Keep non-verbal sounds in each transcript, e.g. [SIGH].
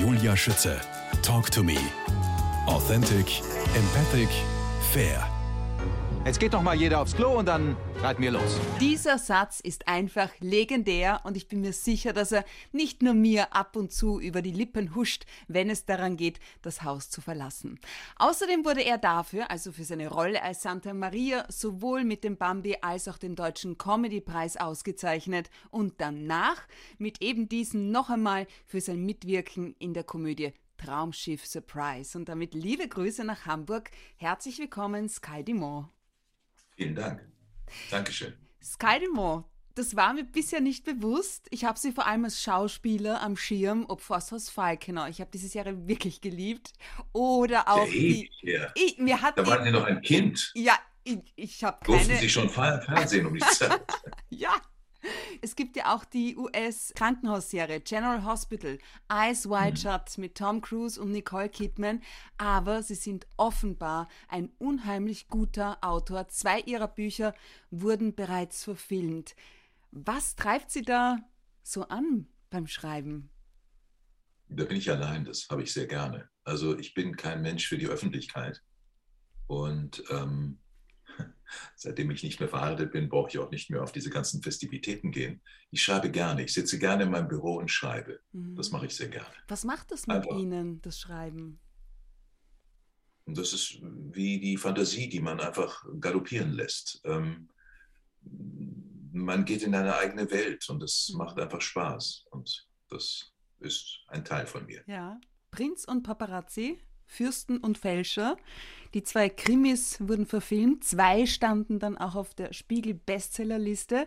Julia Schütze. Talk to me. Authentic, empathic, fair. Jetzt geht doch mal jeder aufs Klo und dann reiten wir los. Dieser Satz ist einfach legendär und ich bin mir sicher, dass er nicht nur mir ab und zu über die Lippen huscht, wenn es daran geht, das Haus zu verlassen. Außerdem wurde er dafür, also für seine Rolle als Santa Maria, sowohl mit dem Bambi als auch dem Deutschen Comedy-Preis ausgezeichnet und danach mit eben diesem noch einmal für sein Mitwirken in der Komödie Traumschiff Surprise. Und damit liebe Grüße nach Hamburg. Herzlich willkommen, Sky Dumont. Vielen Dank. Dankeschön. Sky Dumont, das war mir bisher nicht bewusst. Ich habe sie vor allem als Schauspieler am Schirm, ob Forsthaus Falkenau. Ich habe diese Serie wirklich geliebt. Oder auch ja, die. Ja. Ich, mir hat da waren Sie noch ein Kind. Ja, ich, ich habe keine. Durften Sie schon Fernsehen um die [LAUGHS] Zeit? ja. Es gibt ja auch die US-Krankenhausserie General Hospital, Eyes Wide mhm. Shut mit Tom Cruise und Nicole Kidman, aber sie sind offenbar ein unheimlich guter Autor. Zwei ihrer Bücher wurden bereits verfilmt. Was treibt Sie da so an beim Schreiben? Da bin ich allein, das habe ich sehr gerne. Also ich bin kein Mensch für die Öffentlichkeit. Und ähm, Seitdem ich nicht mehr verheiratet bin, brauche ich auch nicht mehr auf diese ganzen Festivitäten gehen. Ich schreibe gerne. Ich sitze gerne in meinem Büro und schreibe. Mhm. Das mache ich sehr gerne. Was macht das mit Einfach. Ihnen, das Schreiben? Das ist wie die Fantasie, die man einfach galoppieren lässt. Ähm, man geht in eine eigene Welt und es mhm. macht einfach Spaß. Und das ist ein Teil von mir. Ja. Prinz und Paparazzi Fürsten und Fälscher. Die zwei Krimis wurden verfilmt, zwei standen dann auch auf der Spiegel-Bestsellerliste.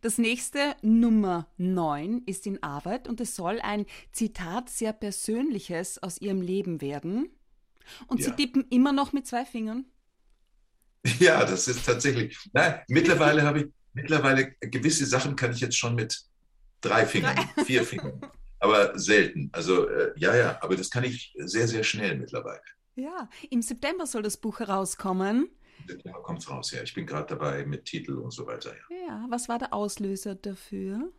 Das nächste, Nummer 9, ist in Arbeit und es soll ein Zitat sehr Persönliches aus ihrem Leben werden. Und ja. sie tippen immer noch mit zwei Fingern. Ja, das ist tatsächlich. Nein, mittlerweile habe ich, mittlerweile gewisse Sachen kann ich jetzt schon mit drei Fingern, vier Fingern [LAUGHS] aber selten. Also äh, ja, ja, aber das kann ich sehr, sehr schnell mittlerweile. Ja, im September soll das Buch herauskommen. Im September kommt es raus, ja. Ich bin gerade dabei mit Titel und so weiter. Ja. ja, was war der Auslöser dafür?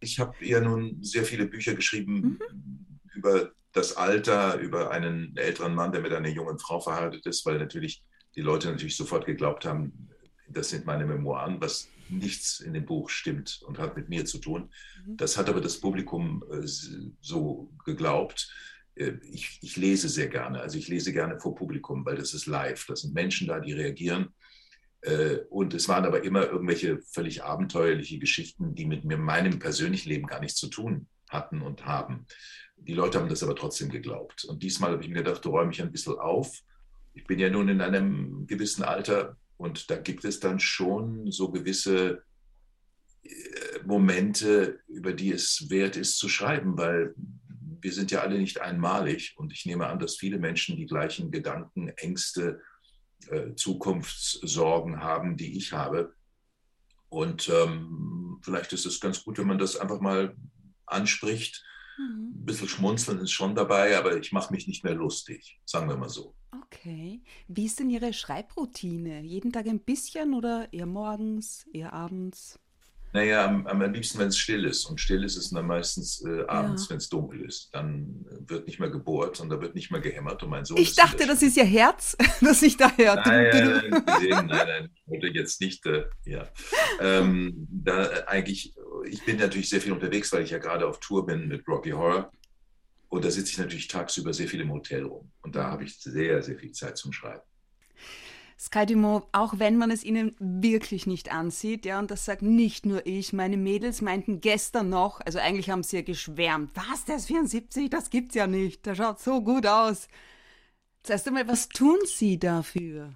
Ich habe ja nun sehr viele Bücher geschrieben mhm. über das Alter, über einen älteren Mann, der mit einer jungen Frau verheiratet ist, weil natürlich die Leute natürlich sofort geglaubt haben, das sind meine Memoiren, was nichts in dem Buch stimmt und hat mit mir zu tun. Mhm. Das hat aber das Publikum äh, so geglaubt. Äh, ich, ich, lese sehr gerne, also ich lese gerne vor Publikum, weil das ist live. Das sind Menschen da, die reagieren. Äh, und es waren aber immer irgendwelche völlig abenteuerliche Geschichten, die mit mir, meinem persönlichen Leben gar nichts zu tun hatten und haben. Die Leute haben das aber trotzdem geglaubt. Und diesmal habe ich mir gedacht, du räume ich ein bisschen auf. Ich bin ja nun in einem gewissen Alter, und da gibt es dann schon so gewisse äh, Momente, über die es wert ist zu schreiben, weil wir sind ja alle nicht einmalig und ich nehme an, dass viele Menschen die gleichen Gedanken, Ängste, äh, Zukunftssorgen haben, die ich habe. Und ähm, vielleicht ist es ganz gut, wenn man das einfach mal anspricht. Ein bisschen schmunzeln ist schon dabei, aber ich mache mich nicht mehr lustig, sagen wir mal so. Okay. Wie ist denn Ihre Schreibroutine? Jeden Tag ein bisschen oder eher morgens, eher abends? Naja, am, am liebsten, wenn es still ist. Und still ist es dann meistens äh, abends, ja. wenn es dunkel ist. Dann äh, wird nicht mehr gebohrt und da wird nicht mehr gehämmert. Und mein Sohn ich dachte, das ist Ihr Herz, [LAUGHS] das ich da hört. Nein, nein, nein, nein, ich wollte jetzt nicht, äh, ja. Ähm, da eigentlich, ich bin natürlich sehr viel unterwegs, weil ich ja gerade auf Tour bin mit Rocky Horror. Und da sitze ich natürlich tagsüber sehr viel im Hotel rum. Und da habe ich sehr, sehr viel Zeit zum Schreiben. Sky auch wenn man es ihnen wirklich nicht ansieht, ja, und das sagt nicht nur ich, meine Mädels meinten gestern noch, also eigentlich haben sie ja geschwärmt, was, der ist 74, das gibt's ja nicht, der schaut so gut aus. Zuerst einmal, was tun Sie dafür?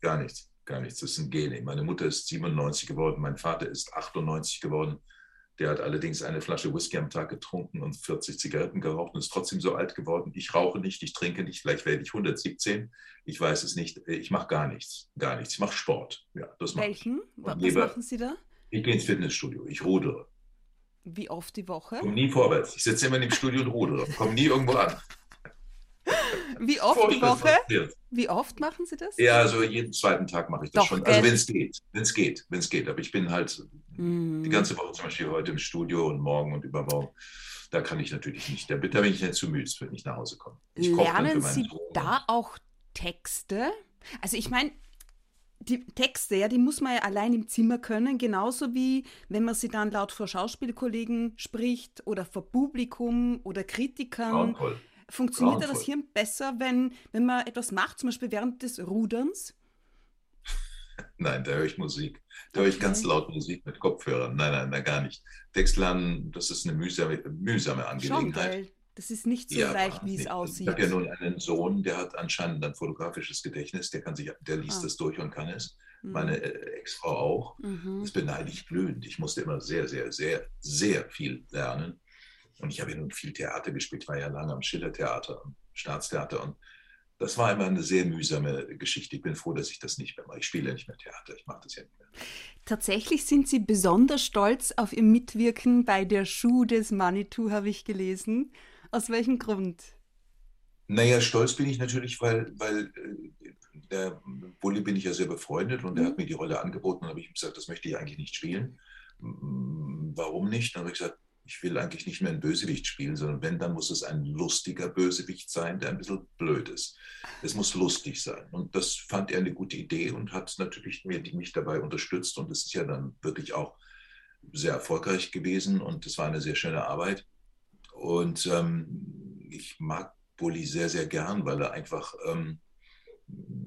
Gar nichts, gar nichts, das sind Gene. Meine Mutter ist 97 geworden, mein Vater ist 98 geworden. Der hat allerdings eine Flasche Whisky am Tag getrunken und 40 Zigaretten geraucht und ist trotzdem so alt geworden. Ich rauche nicht, ich trinke nicht, vielleicht werde ich 117. Ich weiß es nicht. Ich mache gar nichts. Gar nichts. Ich mache Sport. Ja, das Welchen? Was lieber, machen Sie da? Ich gehe ins Fitnessstudio. Ich rudere. Wie oft die Woche? Komme nie vorwärts. Ich sitze immer in dem Studio und rudere. Komme nie irgendwo an. [LAUGHS] Wie oft die Woche? Wie oft machen Sie das? Ja, also jeden zweiten Tag mache ich das Doch, schon. Also wenn es geht, wenn es geht, wenn es geht. Aber ich bin halt mm. die ganze Woche zum Beispiel heute im Studio und morgen und übermorgen. Da kann ich natürlich nicht. Da, da bin ich nicht zu müde, wenn ich nach Hause komme. Ich Lernen Sie da auch Texte? Also ich meine, die Texte, ja, die muss man ja allein im Zimmer können, genauso wie wenn man sie dann laut vor Schauspielkollegen spricht oder vor Publikum oder Kritikern. Grauenvoll. Funktioniert Grauenvoll. das Hirn besser, wenn, wenn man etwas macht, zum Beispiel während des Ruderns? [LAUGHS] Nein, da höre ich Musik. Da höre ich ganz laut Musik mit Kopfhörern. Nein, nein, nein, gar nicht. Textlernen, das ist eine mühsame, mühsame Angelegenheit. Schon, das ist nicht so ja, leicht, wie es aussieht. Ich habe ja nun einen Sohn, der hat anscheinend ein fotografisches Gedächtnis, der kann sich, der liest ah. das durch und kann es. Mhm. Meine äh, Ex-Frau auch. Mhm. Das beneide ich glühend. Ich musste immer sehr, sehr, sehr, sehr viel lernen. Und ich habe ja nun viel Theater gespielt, war ja lange am Schillertheater, am Staatstheater. Und das war immer eine sehr mühsame Geschichte. Ich bin froh, dass ich das nicht mehr mache. Ich spiele ja nicht mehr Theater, ich mache das ja nicht mehr. Tatsächlich sind Sie besonders stolz auf Ihr Mitwirken bei der Schuh des Manitou, habe ich gelesen. Aus welchem Grund? Naja, stolz bin ich natürlich, weil, weil äh, der Bulli bin ich ja sehr befreundet und mhm. er hat mir die Rolle angeboten und habe ich ihm gesagt, das möchte ich eigentlich nicht spielen. Warum nicht? Dann habe ich gesagt, ich will eigentlich nicht mehr einen Bösewicht spielen, sondern wenn, dann muss es ein lustiger Bösewicht sein, der ein bisschen blöd ist. Es muss lustig sein. Und das fand er eine gute Idee und hat natürlich mich dabei unterstützt. Und es ist ja dann wirklich auch sehr erfolgreich gewesen und es war eine sehr schöne Arbeit. Und ähm, ich mag Bulli sehr, sehr gern, weil er einfach ähm,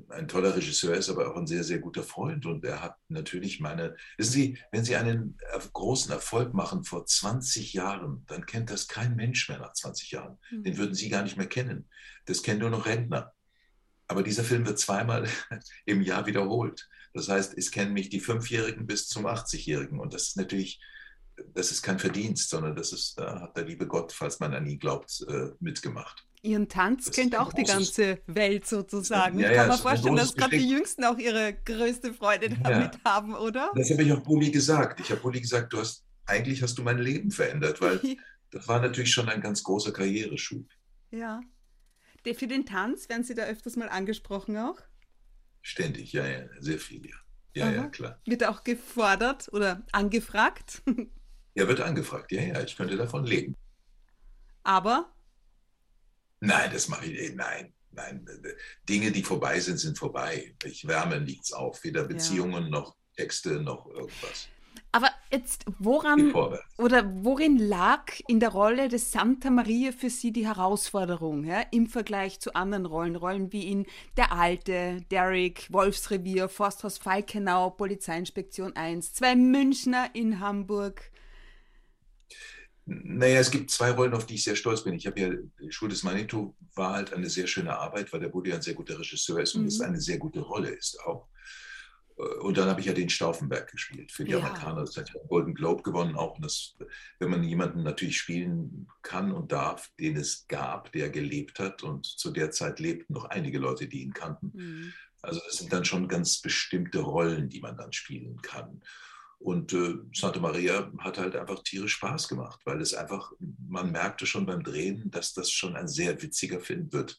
ein toller Regisseur ist, aber auch ein sehr, sehr guter Freund. Und er hat natürlich meine, wissen Sie, wenn Sie einen großen Erfolg machen vor 20 Jahren, dann kennt das kein Mensch mehr nach 20 Jahren. Mhm. Den würden Sie gar nicht mehr kennen. Das kennen nur noch Rentner. Aber dieser Film wird zweimal [LAUGHS] im Jahr wiederholt. Das heißt, es kennen mich die Fünfjährigen bis zum 80-Jährigen. Und das ist natürlich das ist kein Verdienst, sondern das ist, da hat der liebe Gott, falls man an ihn glaubt, äh, mitgemacht. Ihren Tanz das kennt auch die ganze Welt sozusagen. Ja, ich kann ja, mir vorstellen, dass gerade die Jüngsten auch ihre größte Freude damit ja. haben, oder? Das habe ich auch Bulli gesagt. Ich habe Bulli gesagt, du hast, eigentlich hast du mein Leben verändert, weil [LAUGHS] das war natürlich schon ein ganz großer Karriereschub. Ja. Für den Tanz werden Sie da öfters mal angesprochen auch? Ständig, ja, ja, sehr viel, ja. Ja, Aha. ja, klar. Wird auch gefordert oder angefragt? Ja, [LAUGHS] wird angefragt. Ja, ja, ich könnte davon leben. Aber? Nein, das mache ich. Nein, nein. Dinge, die vorbei sind, sind vorbei. Ich wärme nichts auf. Weder Beziehungen ja. noch Texte noch irgendwas. Aber jetzt, woran oder worin lag in der Rolle des Santa Maria für Sie die Herausforderung ja, im Vergleich zu anderen Rollen? Rollen wie in Der Alte, Derrick, Wolfsrevier, Forsthaus Falkenau, Polizeiinspektion 1, zwei Münchner in Hamburg. Naja, es gibt zwei Rollen, auf die ich sehr stolz bin. Ich habe ja, Schul des Manitou war halt eine sehr schöne Arbeit, weil der Budi ein sehr guter Regisseur ist und mhm. es eine sehr gute Rolle ist auch. Und dann habe ich ja den Stauffenberg gespielt für die ja. Amerikaner. Das hat einen Golden Globe gewonnen auch. Und das, wenn man jemanden natürlich spielen kann und darf, den es gab, der gelebt hat und zu der Zeit lebten noch einige Leute, die ihn kannten. Mhm. Also das sind dann schon ganz bestimmte Rollen, die man dann spielen kann. Und äh, Santa Maria hat halt einfach tierisch Spaß gemacht, weil es einfach, man merkte schon beim Drehen, dass das schon ein sehr witziger Film wird.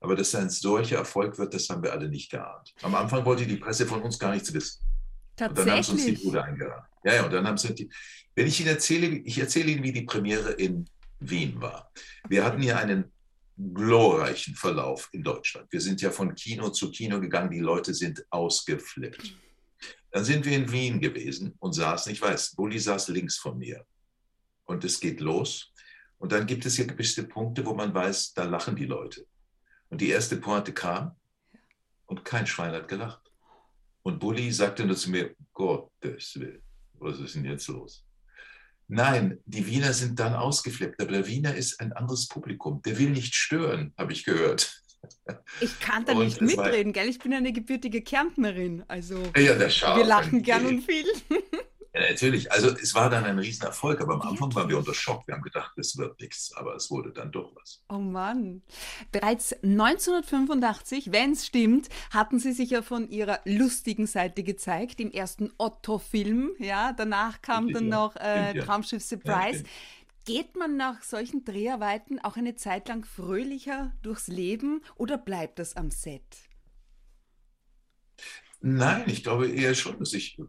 Aber dass er ein solcher Erfolg wird, das haben wir alle nicht geahnt. Am Anfang wollte die Presse von uns gar nichts wissen. Tatsächlich. Und dann haben sie uns die Bude eingeladen. Ja, ja, und dann haben sie die, wenn ich Ihnen erzähle, ich erzähle Ihnen, wie die Premiere in Wien war. Wir hatten hier einen glorreichen Verlauf in Deutschland. Wir sind ja von Kino zu Kino gegangen, die Leute sind ausgeflippt. Dann sind wir in Wien gewesen und saßen, ich weiß, Bulli saß links von mir. Und es geht los. Und dann gibt es hier gewisse Punkte, wo man weiß, da lachen die Leute. Und die erste Pointe kam und kein Schwein hat gelacht. Und Bulli sagte nur zu mir, Gottes Willen, was ist denn jetzt los? Nein, die Wiener sind dann ausgeflippt, aber der Wiener ist ein anderes Publikum. Der will nicht stören, habe ich gehört. Ich kann da nicht mitreden, gell? Ich bin eine gebürtige Kärntnerin. Also ja, wir lachen gern und viel. Ja, natürlich. Also es war dann ein Riesenerfolg, aber am Anfang waren wir unter Schock. Wir haben gedacht, es wird nichts, aber es wurde dann doch was. Oh Mann. Bereits 1985, wenn es stimmt, hatten Sie sich ja von Ihrer lustigen Seite gezeigt, im ersten Otto-Film. Ja, danach kam dann noch äh, Traumschiff Surprise. Ja, Geht man nach solchen Dreharbeiten auch eine Zeit lang fröhlicher durchs Leben oder bleibt das am Set? Nein, ich glaube eher schon, dass ich,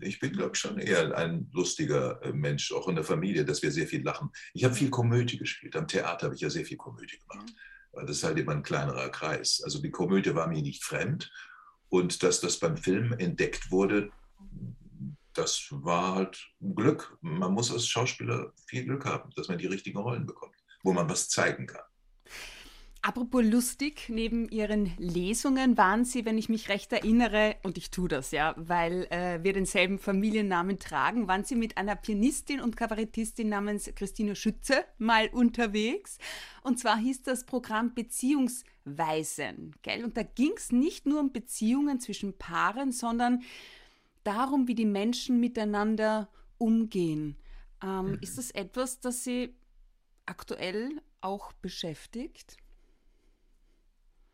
ich bin, glaube ich, schon eher ein lustiger äh, Mensch, auch in der Familie, dass wir sehr viel lachen. Ich habe viel Komödie gespielt. Am Theater habe ich ja sehr viel Komödie gemacht. Weil das ist halt immer ein kleinerer Kreis. Also die Komödie war mir nicht fremd. Und dass das beim Film entdeckt wurde, das war halt Glück. Man muss als Schauspieler viel Glück haben, dass man die richtigen Rollen bekommt, wo man was zeigen kann. Apropos lustig, neben Ihren Lesungen waren Sie, wenn ich mich recht erinnere, und ich tue das ja, weil äh, wir denselben Familiennamen tragen, waren Sie mit einer Pianistin und Kabarettistin namens Christine Schütze mal unterwegs. Und zwar hieß das Programm Beziehungsweisen. Gell? Und da ging es nicht nur um Beziehungen zwischen Paaren, sondern darum, wie die Menschen miteinander umgehen. Ähm, mhm. Ist das etwas, das Sie aktuell auch beschäftigt?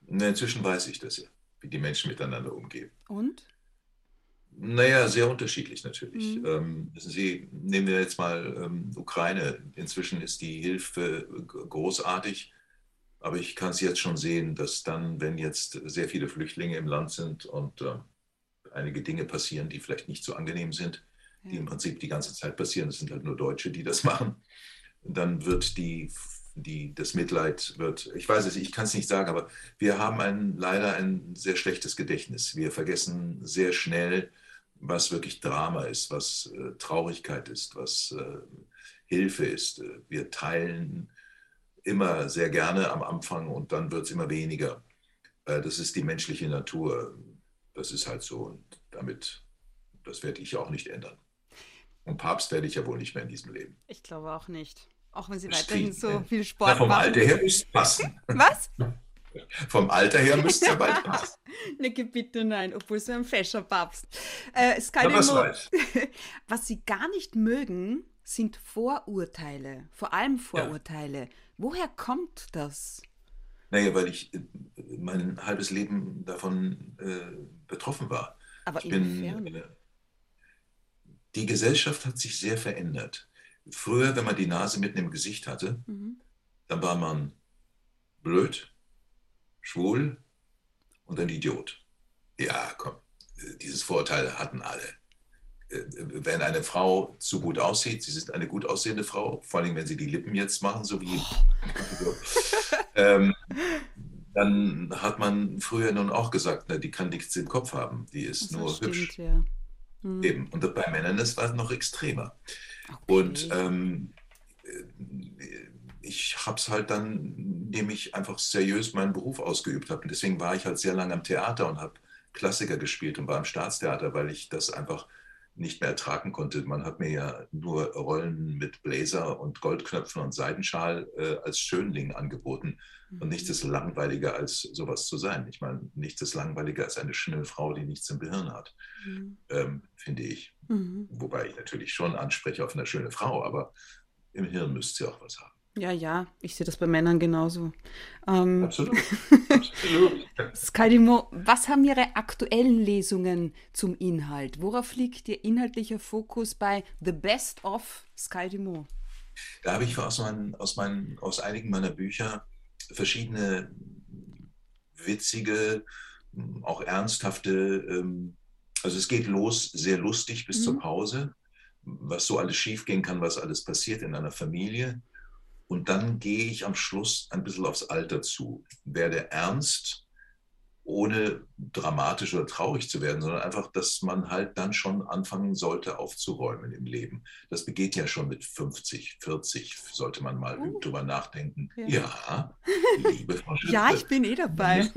Na, inzwischen weiß ich das ja, wie die Menschen miteinander umgehen. Und? Naja, sehr unterschiedlich natürlich. Mhm. Ähm, Sie nehmen wir jetzt mal ähm, Ukraine. Inzwischen ist die Hilfe großartig, aber ich kann es jetzt schon sehen, dass dann, wenn jetzt sehr viele Flüchtlinge im Land sind und äh, einige Dinge passieren, die vielleicht nicht so angenehm sind, ja. die im Prinzip die ganze Zeit passieren, es sind halt nur Deutsche, die das [LAUGHS] machen, dann wird die die, das Mitleid wird, ich weiß es, ich kann es nicht sagen, aber wir haben ein, leider ein sehr schlechtes Gedächtnis. Wir vergessen sehr schnell, was wirklich Drama ist, was äh, Traurigkeit ist, was äh, Hilfe ist. Wir teilen immer sehr gerne am Anfang und dann wird es immer weniger. Äh, das ist die menschliche Natur. Das ist halt so und damit, das werde ich auch nicht ändern. Und Papst werde ich ja wohl nicht mehr in diesem Leben. Ich glaube auch nicht. Auch wenn sie weiterhin so viel Sport Na, vom machen. Alter her müsste es passen. [LAUGHS] Was? Vom Alter her müsste es ja bald [LAUGHS] passen. ne, bitte nein, obwohl so ein fescher Papst. Äh, Sky was, [LAUGHS] was sie gar nicht mögen, sind Vorurteile. Vor allem Vorurteile. Ja. Woher kommt das? Naja, weil ich äh, mein halbes Leben davon äh, betroffen war. Aber ich inwiefern? Bin, äh, die Gesellschaft hat sich sehr verändert. Früher, wenn man die Nase mitten im Gesicht hatte, mhm. dann war man blöd, schwul und ein Idiot. Ja, komm, dieses Vorurteil hatten alle. Äh, wenn eine Frau zu gut aussieht, sie ist eine gut aussehende Frau, vor allem wenn sie die Lippen jetzt machen, so wie. Oh. [LAUGHS] ähm, dann hat man früher nun auch gesagt, na, die kann nichts im Kopf haben, die ist das nur stimmt, hübsch. Ja. Mhm. Eben. Und bei Männern ist es noch extremer. Okay. Und ähm, ich habe es halt dann, indem ich einfach seriös meinen Beruf ausgeübt habe. Und deswegen war ich halt sehr lange am Theater und habe Klassiker gespielt und war im Staatstheater, weil ich das einfach nicht mehr ertragen konnte. Man hat mir ja nur Rollen mit Bläser und Goldknöpfen und Seidenschal äh, als Schönling angeboten. Mhm. Und nichts ist langweiliger, als sowas zu sein. Ich meine, nichts ist langweiliger als eine schöne Frau, die nichts im Gehirn hat, mhm. ähm, finde ich. Mhm. Wobei ich natürlich schon anspreche auf eine schöne Frau, aber im Hirn müsste sie auch was haben. Ja, ja, ich sehe das bei Männern genauso. Ähm, Absolut. [LAUGHS] Absolut. Skydimo, was haben Ihre aktuellen Lesungen zum Inhalt? Worauf liegt Ihr inhaltlicher Fokus bei The Best of Skydimo? Da habe ich aus, meinen, aus, meinen, aus einigen meiner Bücher verschiedene witzige, auch ernsthafte, ähm, also es geht los sehr lustig bis mhm. zur Pause, was so alles schiefgehen kann, was alles passiert in einer Familie und dann gehe ich am Schluss ein bisschen aufs Alter zu, werde ernst, ohne dramatisch oder traurig zu werden, sondern einfach, dass man halt dann schon anfangen sollte aufzuräumen im Leben. Das begeht ja schon mit 50, 40, sollte man mal oh. drüber nachdenken. Ja, ja liebe Frau [LAUGHS] Schütze, Ja, ich bin eh dabei.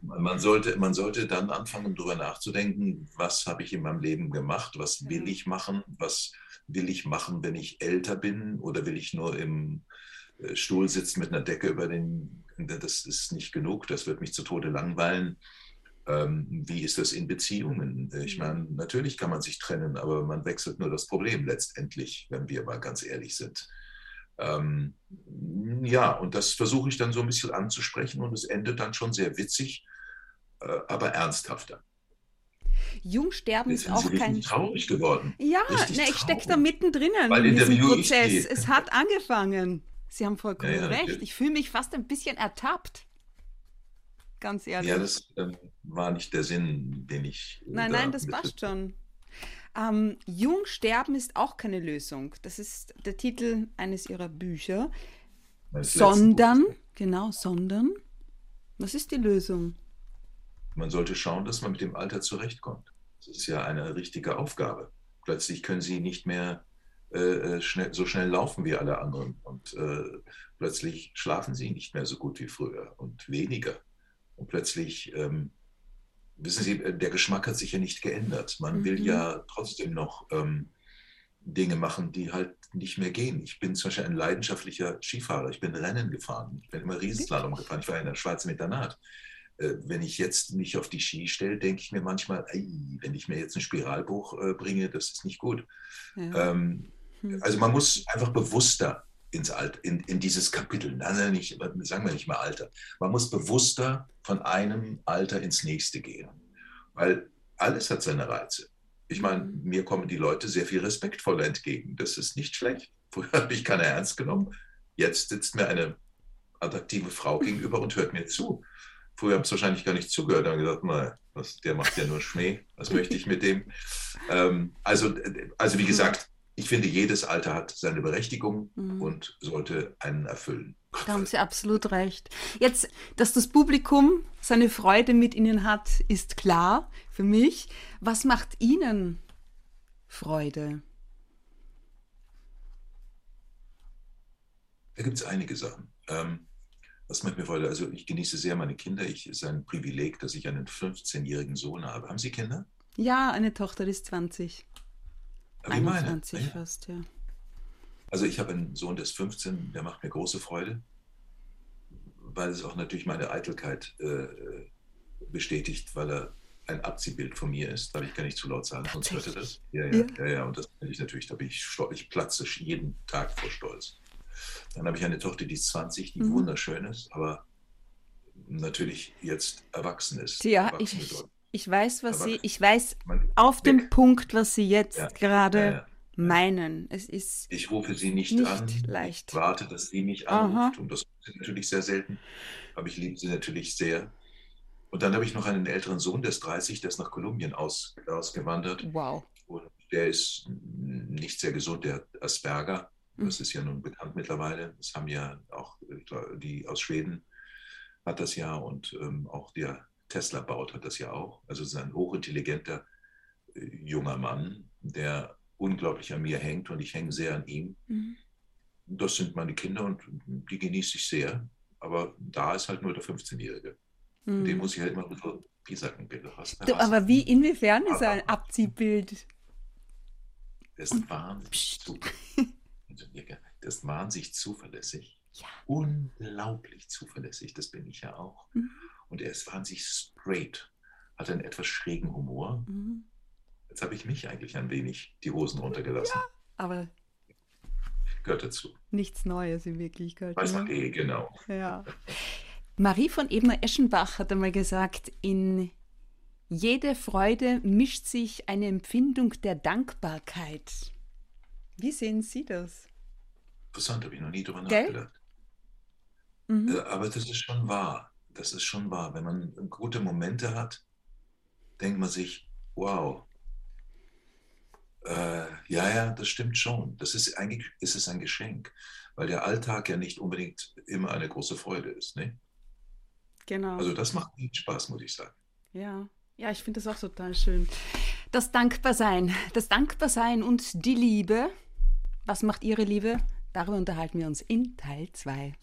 Man, sollte, man sollte dann anfangen, drüber nachzudenken, was habe ich in meinem Leben gemacht, was will ich machen, was will ich machen, wenn ich älter bin oder will ich nur im Stuhl sitzen mit einer Decke über den, das ist nicht genug, das wird mich zu Tode langweilen. Ähm, wie ist das in Beziehungen? Ich mhm. meine, natürlich kann man sich trennen, aber man wechselt nur das Problem letztendlich, wenn wir mal ganz ehrlich sind. Ähm, ja, und das versuche ich dann so ein bisschen anzusprechen und es endet dann schon sehr witzig, äh, aber ernsthafter. Jungsterben ist auch kein. traurig geworden. Ja, ne, ich stecke da mittendrin Weil in diesem Prozess. Es hat angefangen. Sie haben vollkommen Ja, ja, recht. Ich fühle mich fast ein bisschen ertappt. Ganz ehrlich. Ja, das ähm, war nicht der Sinn, den ich. Nein, da nein, das passt schon. Ähm, Jung sterben ist auch keine Lösung. Das ist der Titel eines ihrer Bücher. letzten Sondern, genau, sondern. Was ist die Lösung? Man sollte schauen, dass man mit dem Alter zurechtkommt. Das ist ja eine richtige Aufgabe. Plötzlich können Sie nicht mehr äh, äh, schnell, so schnell laufen wie alle anderen und äh, plötzlich schlafen Sie nicht mehr so gut wie früher und weniger. Und plötzlich, ähm, wissen Sie, äh, der Geschmack hat sich ja nicht geändert. Man will Mhm. ja trotzdem noch ähm, Dinge machen, die halt nicht mehr gehen. Ich bin zum Beispiel ein leidenschaftlicher Skifahrer. Ich bin Rennen gefahren. Ich bin immer Riesenslalom gefahren. Ich war in der Schweiz mit Internat. Äh, Wenn ich jetzt mich auf die Ski stelle, denke ich mir manchmal, ei, wenn ich mir jetzt ein Spiralbuch äh, bringe, das ist nicht gut. Ja. Ähm, Hm. Also man muss einfach bewusster ins Alt, in, in dieses Kapitel, nein, nein, nicht, sagen wir nicht mal Alter. Man muss bewusster von einem Alter ins nächste gehen. Weil alles hat seine Reize. Ich meine, Mhm. mir kommen die Leute sehr viel respektvoller entgegen. Das ist nicht schlecht. [LAUGHS] Früher habe ich keiner ernst genommen. Jetzt sitzt mir eine attraktive Frau gegenüber und hört mir zu. Früher habe ich wahrscheinlich gar nicht zugehört. Dann gesagt, na, was, der macht ja nur Schmäh. Was möchte ich mit dem? [LAUGHS] Ähm, also, also wie gesagt, ich finde, jedes Alter hat seine Berechtigung Mhm. und sollte einen erfüllen. Da haben Sie absolut recht. Jetzt, dass das Publikum seine Freude mit Ihnen hat, ist klar für mich. Was macht Ihnen Freude? Da gibt es einige Sachen. Ähm, was macht mir Freude? Also ich genieße sehr meine Kinder. Ich, es ist ein Privileg, dass ich einen 15-jährigen Sohn habe. Haben Sie Kinder? Ja, eine Tochter die ist 20. Wie meine? 21 Ja. fast, ja. Also ich habe einen Sohn, der ist 15, der macht mir große Freude, weil es auch natürlich meine Eitelkeit äh, bestätigt, weil er ein Abziehbild von mir ist. Darf ich gar nicht zu laut sagen, sonst hört er das. Ja, ja, Ja. ja, ja, und das will ich natürlich, da bin ich stolz, ich platze jeden Tag vor Stolz. Dann habe ich eine Tochter, die ist 20, die Mhm. wunderschön ist, aber natürlich jetzt erwachsen ist. Ja, Erwachsen ich, bedeutet, ich weiß, was Aber- Sie, ich weiß auf dem. Punkt, was Sie jetzt Ja, gerade ja, ja. meinen. Es ist Ich rufe sie nicht, Nicht an. leicht. Ich warte, dass sie mich Aha. anruft. Und das ist natürlich sehr selten. Aber ich liebe sie natürlich sehr. Und dann habe ich noch einen älteren Sohn, der ist 30, der ist nach Kolumbien aus, ausgewandert. wow. Und der ist nicht sehr gesund, der hat Asperger. Mhm. Das ist ja nun bekannt mittlerweile. Das haben ja auch glaub, die aus Schweden hat das ja und ähm, auch der Tesla baut hat das ja auch. Also es ist ein hochintelligenter äh, junger Mann, der unglaublich an mir hängt und ich hänge sehr an ihm. Mhm. Das sind meine Kinder und die genieße ich sehr. Aber da ist halt nur der 15-Jährige. Mhm. Den muss ich halt immer ein bisschen. Hast du aber wie, inwiefern ist er ein Abziehbild? Der ist wahnsinnig, zu, [LAUGHS] der ist wahnsinnig zuverlässig. Ja. Unglaublich zuverlässig, das bin ich ja auch. Mhm. Und er ist wahnsinnig straight, hat einen etwas schrägen Humor. Mhm. Jetzt habe ich mich eigentlich ein wenig die Hosen runtergelassen. Aber Gehört dazu. nichts Neues in Wirklichkeit. Weiß ne? man eh, genau. Ja. Marie von Ebner-Eschenbach hat einmal gesagt, in jede Freude mischt sich eine Empfindung der Dankbarkeit. Wie sehen Sie das? Interessant, habe ich noch nie drüber Gell? nachgedacht. Mhm. Äh, Aber das ist schon wahr. Das ist schon wahr. Wenn man gute Momente hat, denkt man sich, wow. Äh, ja, ja, das stimmt schon. Das ist eigentlich ist es ein Geschenk, weil der Alltag ja nicht unbedingt immer eine große Freude ist. Ne? Genau. Also das macht viel Spaß, muss ich sagen. Ja, ja, ich finde das auch total schön. Das Dankbarsein, das Dankbarsein und die Liebe. Was macht Ihre Liebe? Darüber unterhalten wir uns in Teil 2.